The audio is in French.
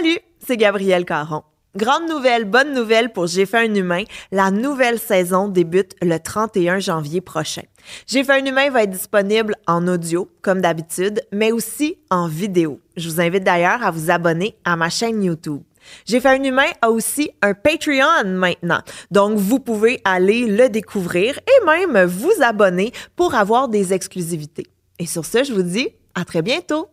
Salut, c'est Gabrielle Caron. Grande nouvelle, bonne nouvelle pour J'ai fait un humain. La nouvelle saison débute le 31 janvier prochain. J'ai fait un humain va être disponible en audio, comme d'habitude, mais aussi en vidéo. Je vous invite d'ailleurs à vous abonner à ma chaîne YouTube. J'ai fait un humain a aussi un Patreon maintenant. Donc, vous pouvez aller le découvrir et même vous abonner pour avoir des exclusivités. Et sur ce, je vous dis à très bientôt.